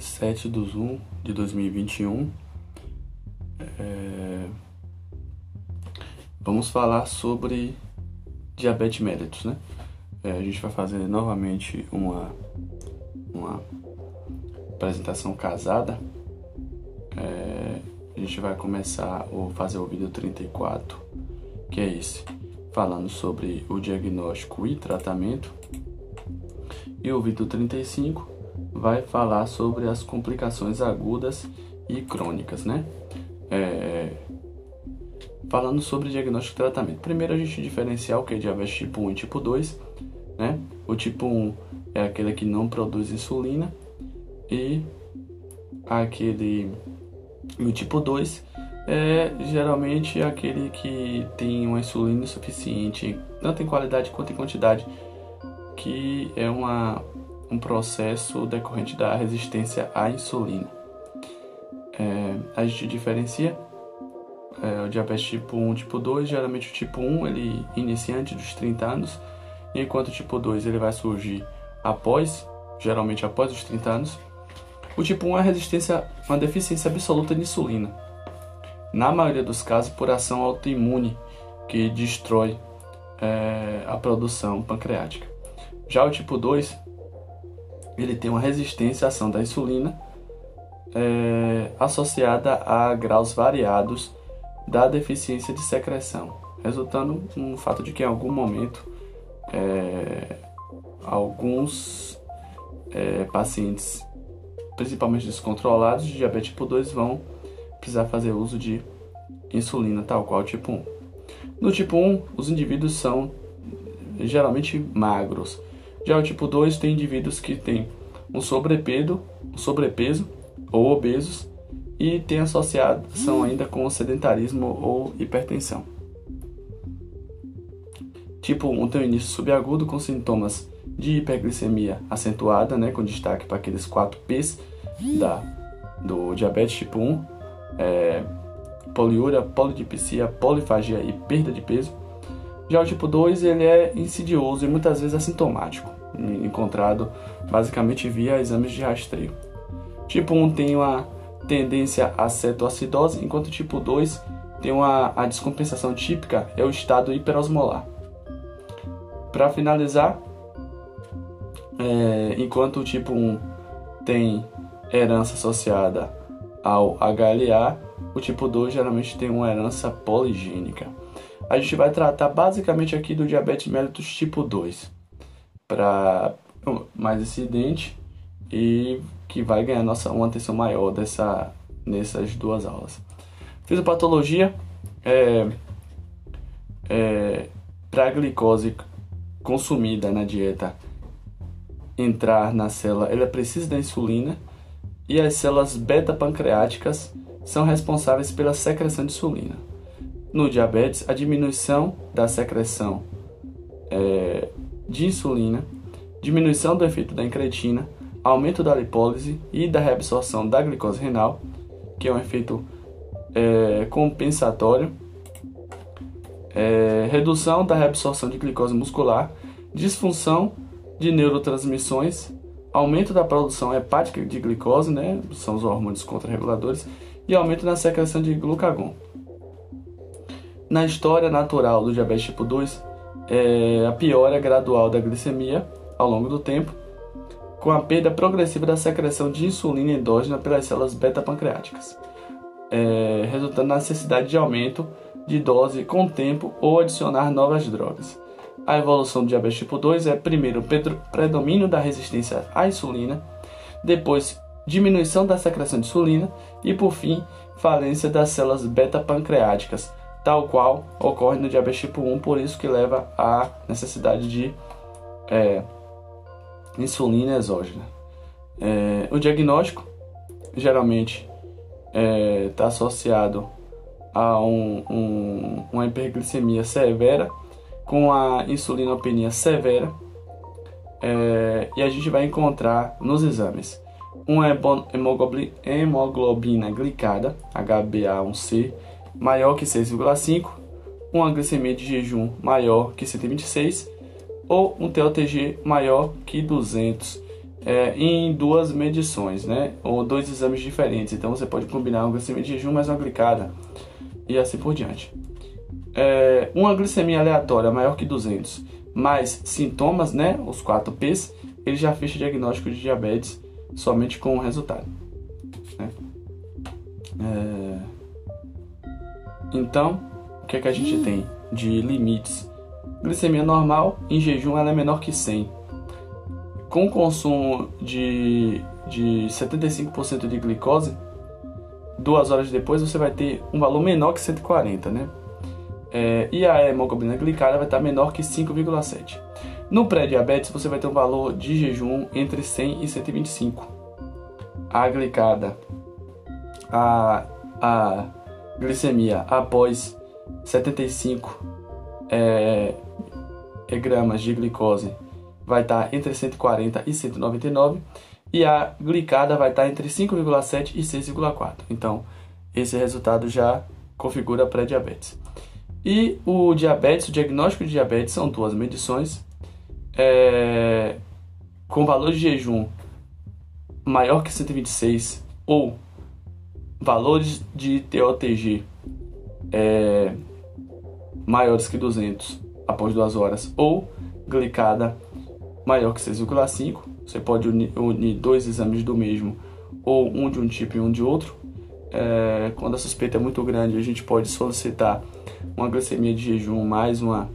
7 de 1 de 2021. É... Vamos falar sobre diabetes mellitus, né? É, a gente vai fazer novamente uma, uma apresentação casada. É, a gente vai começar a fazer o vídeo 34, que é esse, falando sobre o diagnóstico e tratamento. E o vídeo 35 vai falar sobre as complicações agudas e crônicas, né? É, falando sobre diagnóstico e tratamento. Primeiro a gente diferenciar o que é diabetes tipo 1 e tipo 2, né? O tipo 1 é aquele que não produz insulina e aquele o tipo 2 é geralmente aquele que tem uma insulina insuficiente, tanto em qualidade quanto em quantidade, que é uma, um processo decorrente da resistência à insulina. É, a gente diferencia é, o diabetes tipo 1 e tipo 2. Geralmente o tipo 1 ele inicia antes dos 30 anos, enquanto o tipo 2 ele vai surgir após, geralmente após os 30 anos. O tipo 1 é resistência, uma deficiência absoluta de insulina. Na maioria dos casos, por ação autoimune que destrói é, a produção pancreática. Já o tipo 2, ele tem uma resistência à ação da insulina é, associada a graus variados da deficiência de secreção, resultando no fato de que em algum momento é, alguns é, pacientes, principalmente descontrolados de diabetes tipo 2, vão precisar fazer uso de insulina, tal qual tipo 1. No tipo 1, os indivíduos são geralmente magros. Já o tipo 2 tem indivíduos que têm um sobrepeso, um sobrepeso ou obesos e tem associação ainda com sedentarismo ou hipertensão. Tipo 1 tem um início subagudo com sintomas de hiperglicemia acentuada, né, com destaque para aqueles 4 P's da, do diabetes tipo 1, é, poliúria, polidipsia, polifagia e perda de peso. Já o tipo 2 ele é insidioso e muitas vezes assintomático, encontrado basicamente via exames de rastreio. Tipo 1 tem uma tendência à cetoacidose, enquanto o tipo 2 tem uma a descompensação típica é o estado hiperosmolar. Para finalizar, é, enquanto o tipo 1 tem herança associada ao HLA, o tipo 2 geralmente tem uma herança poligênica. A gente vai tratar basicamente aqui do diabetes mellitus tipo 2, para mais incidente e que vai ganhar nossa, uma atenção maior dessa, nessas duas aulas. Fisiopatologia é, é para a glicose consumida na dieta entrar na célula, ela precisa da insulina e as células beta-pancreáticas são responsáveis pela secreção de insulina. No diabetes, a diminuição da secreção é, de insulina, diminuição do efeito da incretina, aumento da lipólise e da reabsorção da glicose renal, que é um efeito é, compensatório, é, redução da reabsorção de glicose muscular, disfunção de neurotransmissões, aumento da produção hepática de glicose, né, são os hormônios contrarreguladores, e aumento na secreção de glucagon. Na história natural do diabetes tipo 2, é, a piora gradual da glicemia ao longo do tempo, com a perda progressiva da secreção de insulina endógena pelas células beta-pancreáticas, é, resultando na necessidade de aumento de dose com o tempo ou adicionar novas drogas. A evolução do diabetes tipo 2 é primeiro predomínio da resistência à insulina, depois diminuição da secreção de insulina e por fim falência das células beta-pancreáticas, tal qual ocorre no diabetes tipo 1, por isso que leva à necessidade de é, insulina exógena. É, o diagnóstico geralmente está é, tá associado a um, um, uma hiperglicemia severa com a insulinopenia severa é, e a gente vai encontrar nos exames uma hemoglobina glicada HbA1c maior que 6,5 uma glicemia de jejum maior que 126 ou um TOTG maior que 200. é, em duas medições, né? Ou dois exames diferentes. Então você pode combinar uma glicemia de jejum mais uma glicada e assim por diante. É, uma glicemia aleatória maior que 200, mais sintomas, né? Os 4 P's, ele já fecha o diagnóstico de diabetes somente com o resultado. Né? É... Então, o que é que a gente tem de limites? Glicemia normal, em jejum, ela é menor que 100 com consumo de, de 75% de glicose, duas horas depois você vai ter um valor menor que 140, né? É, e a hemoglobina glicada vai estar menor que 5,7. No pré-diabetes você vai ter um valor de jejum entre 100 e 125. A glicada, a, a glicemia após 75 é, gramas de glicose vai estar entre 140 e 199 e a glicada vai estar entre 5,7 e 6,4. Então, esse resultado já configura pré-diabetes. E o diabetes, o diagnóstico de diabetes são duas medições é, com valor de jejum maior que 126 ou valores de TOTG é, maiores que 200 após duas horas ou glicada maior que 6,5. Você pode unir, unir, dois exames do mesmo ou um de um tipo e um de outro. É, quando a suspeita é muito grande, a gente pode solicitar uma glicemia de jejum mais uma,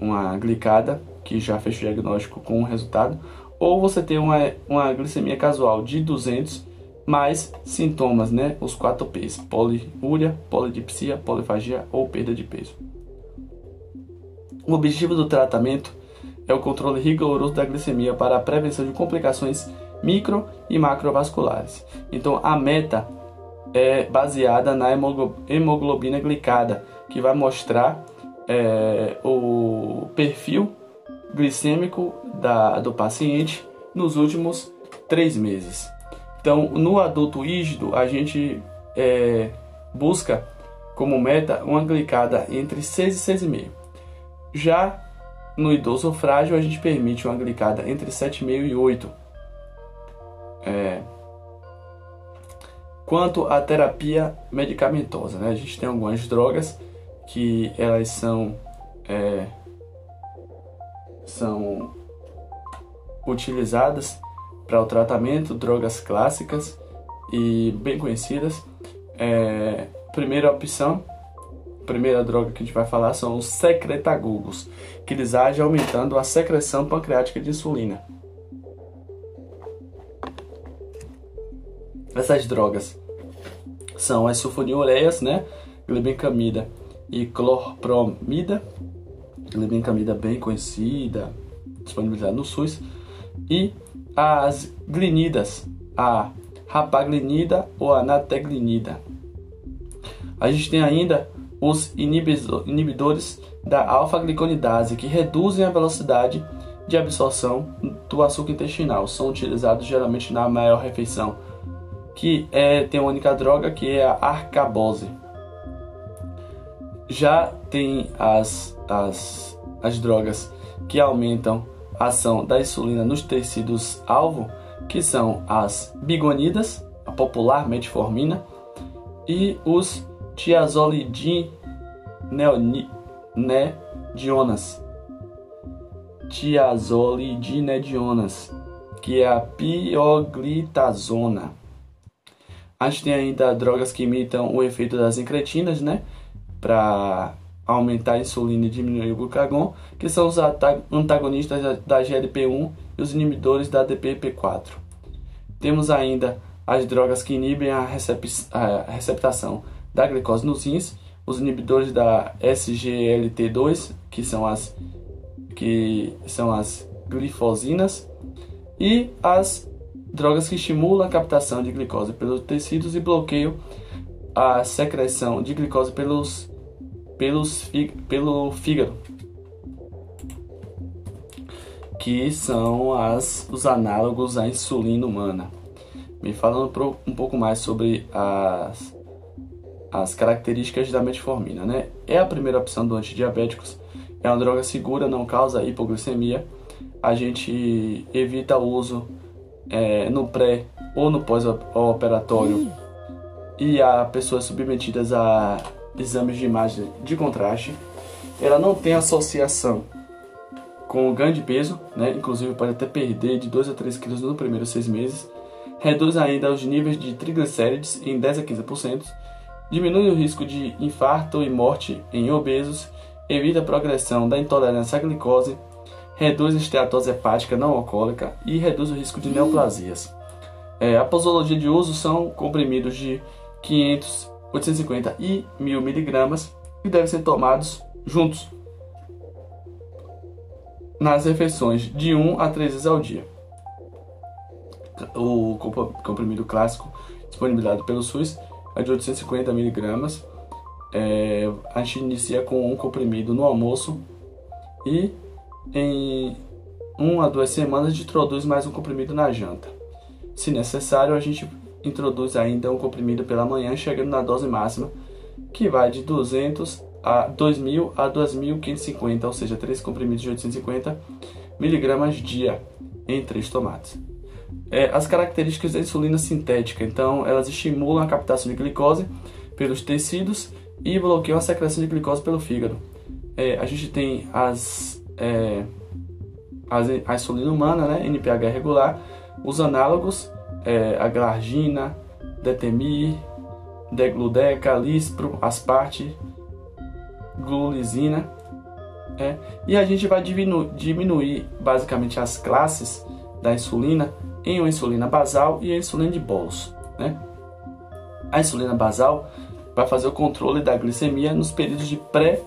uma glicada, que já fez o diagnóstico com o resultado. Ou você tem uma, uma glicemia casual de 200 mais sintomas, né? Os 4 P's: poliúria, polidipsia, polifagia ou perda de peso. O objetivo do tratamento é o controle rigoroso da glicemia para a prevenção de complicações micro e macrovasculares. Então, a meta é baseada na hemoglobina glicada, que vai mostrar é, o perfil glicêmico da, do paciente nos últimos três meses. Então, no adulto rígido, a gente é, busca como meta uma glicada entre 6 e 6,5. Já no idoso frágil, a gente permite uma glicada entre 7,5 e 8. É... Quanto à terapia medicamentosa, né? a gente tem algumas drogas que elas são, é... são utilizadas para o tratamento, drogas clássicas e bem conhecidas. É... Primeira opção primeira droga que a gente vai falar são os secretagogos, que eles agem aumentando a secreção pancreática de insulina. Essas drogas são as sulfonilureias, né? Glibencamida e clorpromida. Glibencamida bem conhecida, disponibilizada no SUS. E as glinidas, a rapaglinida ou a nateglinida. A gente tem ainda os inibidores da alfa-gliconidase, que reduzem a velocidade de absorção do açúcar intestinal. São utilizados geralmente na maior refeição, que é, tem uma única droga que é a arcabose. Já tem as, as, as drogas que aumentam ação da insulina nos tecidos alvo, que são as bigonidas, a popular metformina, e os tiazolidinedionas. Tiazolidinedionas, que é a pioglitazona. A gente tem ainda drogas que imitam o efeito das incretinas, né? Para aumentar a insulina e diminuir o glucagon, que são os antagonistas da GLP-1 e os inibidores da DPP-4. Temos ainda as drogas que inibem a, recep a receptação da glicose nos rins, os inibidores da SGLT2, que são as que são as glifosinas, e as drogas que estimulam a captação de glicose pelos tecidos e bloqueiam a secreção de glicose pelos, pelos pelo fígado, que são as, os análogos à insulina humana. Me falando um pouco mais sobre as as características da metformina, né? É a primeira opção do antidiabéticos, é uma droga segura, não causa hipoglicemia. A gente evita o uso é, no pré ou no pós-operatório e a pessoas submetidas a exames de imagem de contraste, ela não tem associação com o ganho de peso, né? inclusive pode até perder de 2 a 3 quilos nos primeiros seis meses, reduz ainda os níveis de triglicérides em 10 a 15%, diminui o risco de infarto e morte em obesos, evita a progressão da intolerância à glicose, reduz a esteatose hepática não alcoólica e reduz o risco de neoplasias. É, a posologia de uso são comprimidos de 500, 850 e 1000 miligramas e devem ser tomados juntos nas refeições de 1 a 3 vezes ao dia. O comprimido clássico disponibilizado pelo SUS é de 850 miligramas. É, a gente inicia com um comprimido no almoço e em uma a duas semanas a gente introduz mais um comprimido na janta. Se necessário, a gente introduz ainda um comprimido pela manhã, chegando na dose máxima, que vai de 200 a 2.000 a 2.550, ou seja, três comprimidos de 850 miligramas dia em três tomates. É, as características da insulina sintética, então, elas estimulam a captação de glicose pelos tecidos e bloqueiam a secreção de glicose pelo fígado. É, a gente tem as, é, as, a insulina humana, né, NPH regular, os análogos, é, glargina, detemir, degludeca, lispro, asparte, glulisina. É, e a gente vai diminuir, diminuir basicamente as classes da insulina em uma insulina basal e a insulina de bolos. Né? A insulina basal vai fazer o controle da glicemia nos períodos de pré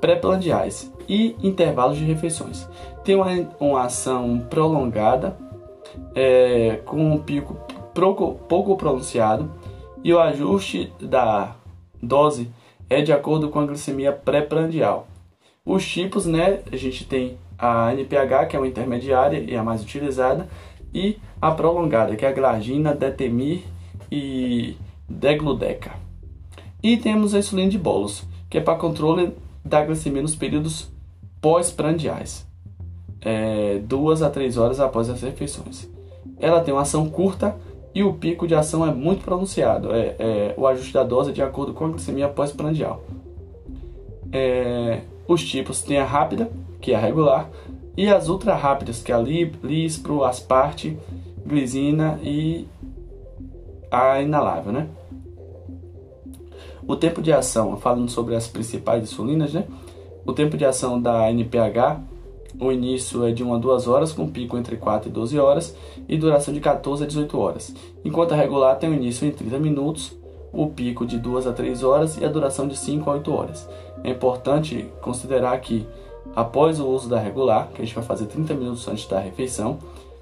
pré-plandiais e intervalos de refeições. Tem uma, uma ação prolongada é, com um pico pouco, pronunciado e o ajuste da dose é de acordo com a glicemia pré-prandial. Os tipos, né, a gente tem a NPH, que é uma intermediária e a mais utilizada, e a prolongada, que é a glargina, detemir e degludeca. E temos a insulina de bolos, que é para controle da glicemia nos períodos pós-prandiais, é, duas a três horas após as refeições. Ela tem uma ação curta e o pico de ação é muito pronunciado. É, é o ajuste da dose de acordo com a glicemia pós-prandial. É, os tipos têm a rápida, que é a regular, e as ultra rápidas, que é a Lispro, Asparte, Glisina e a inalável, né? O tempo de ação, falando sobre as principais insulinas, né? O tempo de ação da NPH o início é de 1 a 2 horas, com pico entre 4 e 12 horas, e duração de 14 a 18 horas. Enquanto a regular tem o início em 30 minutos, o pico de 2 a 3 horas e a duração de 5 a 8 horas. É importante considerar que, após o uso da regular, que a gente vai fazer 30 minutos antes da refeição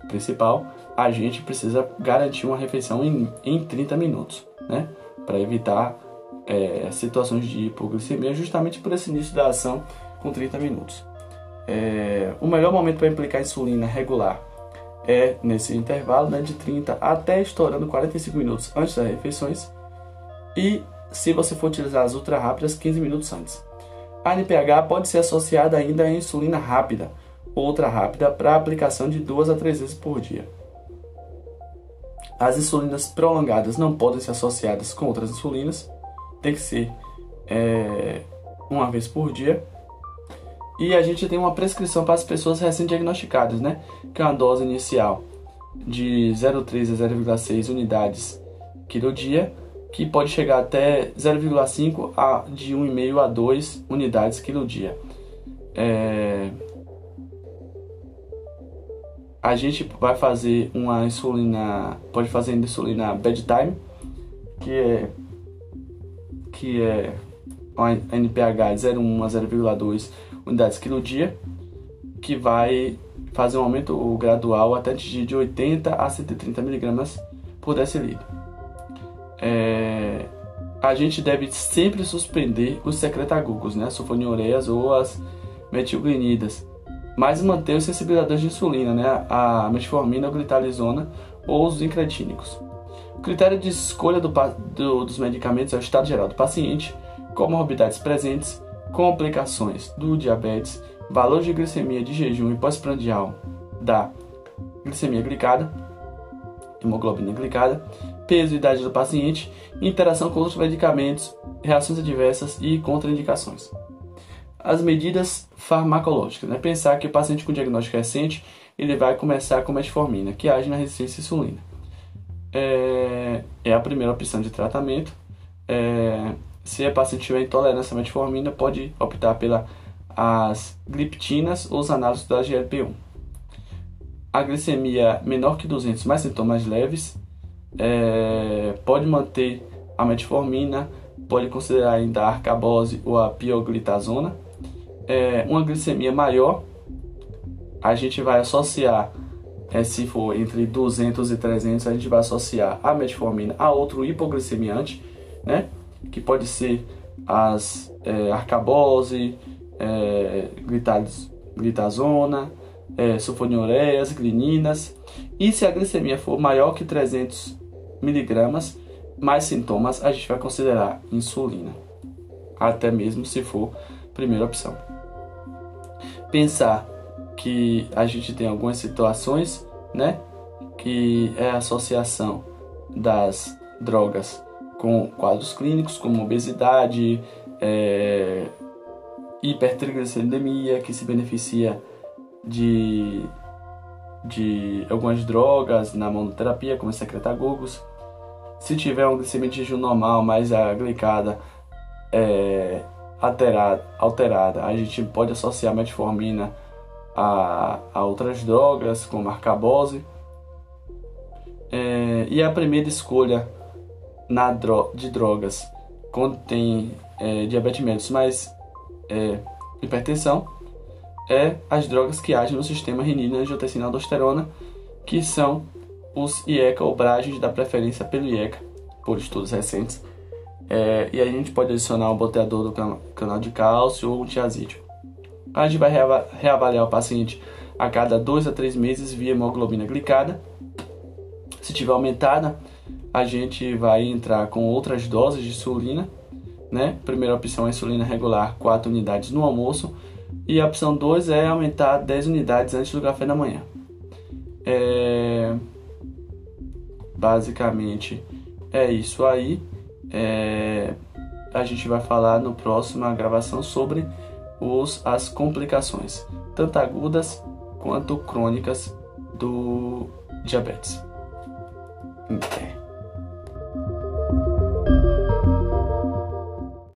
principal, a gente precisa garantir uma refeição em, em 30 minutos, né? Para evitar é, situações de hipoglicemia, justamente por esse início da ação com 30 minutos. É, o melhor momento para aplicar insulina regular é nesse intervalo né, de 30 até estourando 45 minutos antes das refeições e se você for utilizar as ultra rápidas 15 minutos antes. A NPH pode ser associada ainda à insulina rápida ultra rápida para aplicação de 2 a 3 vezes por dia. As insulinas prolongadas não podem ser associadas com outras insulinas, tem que ser é, uma vez por dia e a gente tem uma prescrição para as pessoas recém-diagnosticadas, né? Que é uma dose inicial de 0,3 a 0,6 unidades quilo dia, que pode chegar até 0,5 a de 1,5 a 2 unidades quilo dia. É... A gente vai fazer uma insulina, pode fazer insulina bedtime, que é que é uma NPH de 0,1 a 0,2 unidades quilo dia, que vai fazer um aumento gradual até atingir de 80 a 130 miligramas por decilitro. É, a gente deve sempre suspender os secretagugos, né, sulfonilureias ou as metilglinidas, mas manter os sensibilizadores de insulina, né, a metformina, a glitalizona ou os incretínicos. O critério de escolha do, do, dos medicamentos é o estado geral do paciente, comorbidades presentes, complicações do diabetes, valor de glicemia de jejum e pós-prandial da glicemia glicada, hemoglobina glicada, peso e idade do paciente, interação com outros medicamentos, reações adversas e contraindicações. As medidas farmacológicas, né? Pensar que o paciente com diagnóstico recente ele vai começar com metformina, que age na resistência à insulina. É, é a primeira opção de tratamento. É, se a paciente tiver intolerância à metformina, pode optar pelas gliptinas ou os análises da GLP-1 a glicemia menor que 200, mais sintomas leves, é, pode manter a metformina, pode considerar ainda a arcabose ou a pioglitazona. É, uma glicemia maior, a gente vai associar, é, se for entre 200 e 300, a gente vai associar a metformina a outro hipoglicemiante, né? Que pode ser as é, arcabose, é, glitazona, é, glininas. E se a glicemia for maior que 300 miligramas, mais sintomas, a gente vai considerar insulina. Até mesmo se for primeira opção. Pensar que a gente tem algumas situações, né? Que é a associação das drogas com quadros clínicos como obesidade, é, hipertrigliceridemia, que se beneficia de, de algumas drogas na monoterapia, como secretagogos. Se tiver um glicemia normal, mas a glicada é alterada, alterada, a gente pode associar metformina a, a outras drogas, como arcabose. É, e a primeira escolha na dro de drogas tem é, diabetes mellitus, mas é, hipertensão, é as drogas que agem no sistema renina-angiotensina-aldosterona, que são os IECA ou Bragens da preferência pelo IECA, por estudos recentes. É, e a gente pode adicionar um bloqueador do canal de cálcio ou um tiazídeo. A gente vai reavaliar o paciente a cada 2 a 3 meses via hemoglobina glicada. Se tiver aumentada, a gente vai entrar com outras doses de insulina. Né? Primeira opção é insulina regular, 4 unidades no almoço e a opção 2 é aumentar 10 unidades antes do café da manhã. É... Basicamente é isso aí. É... A gente vai falar no próxima gravação sobre os, as complicações, tanto agudas quanto crônicas do diabetes. É.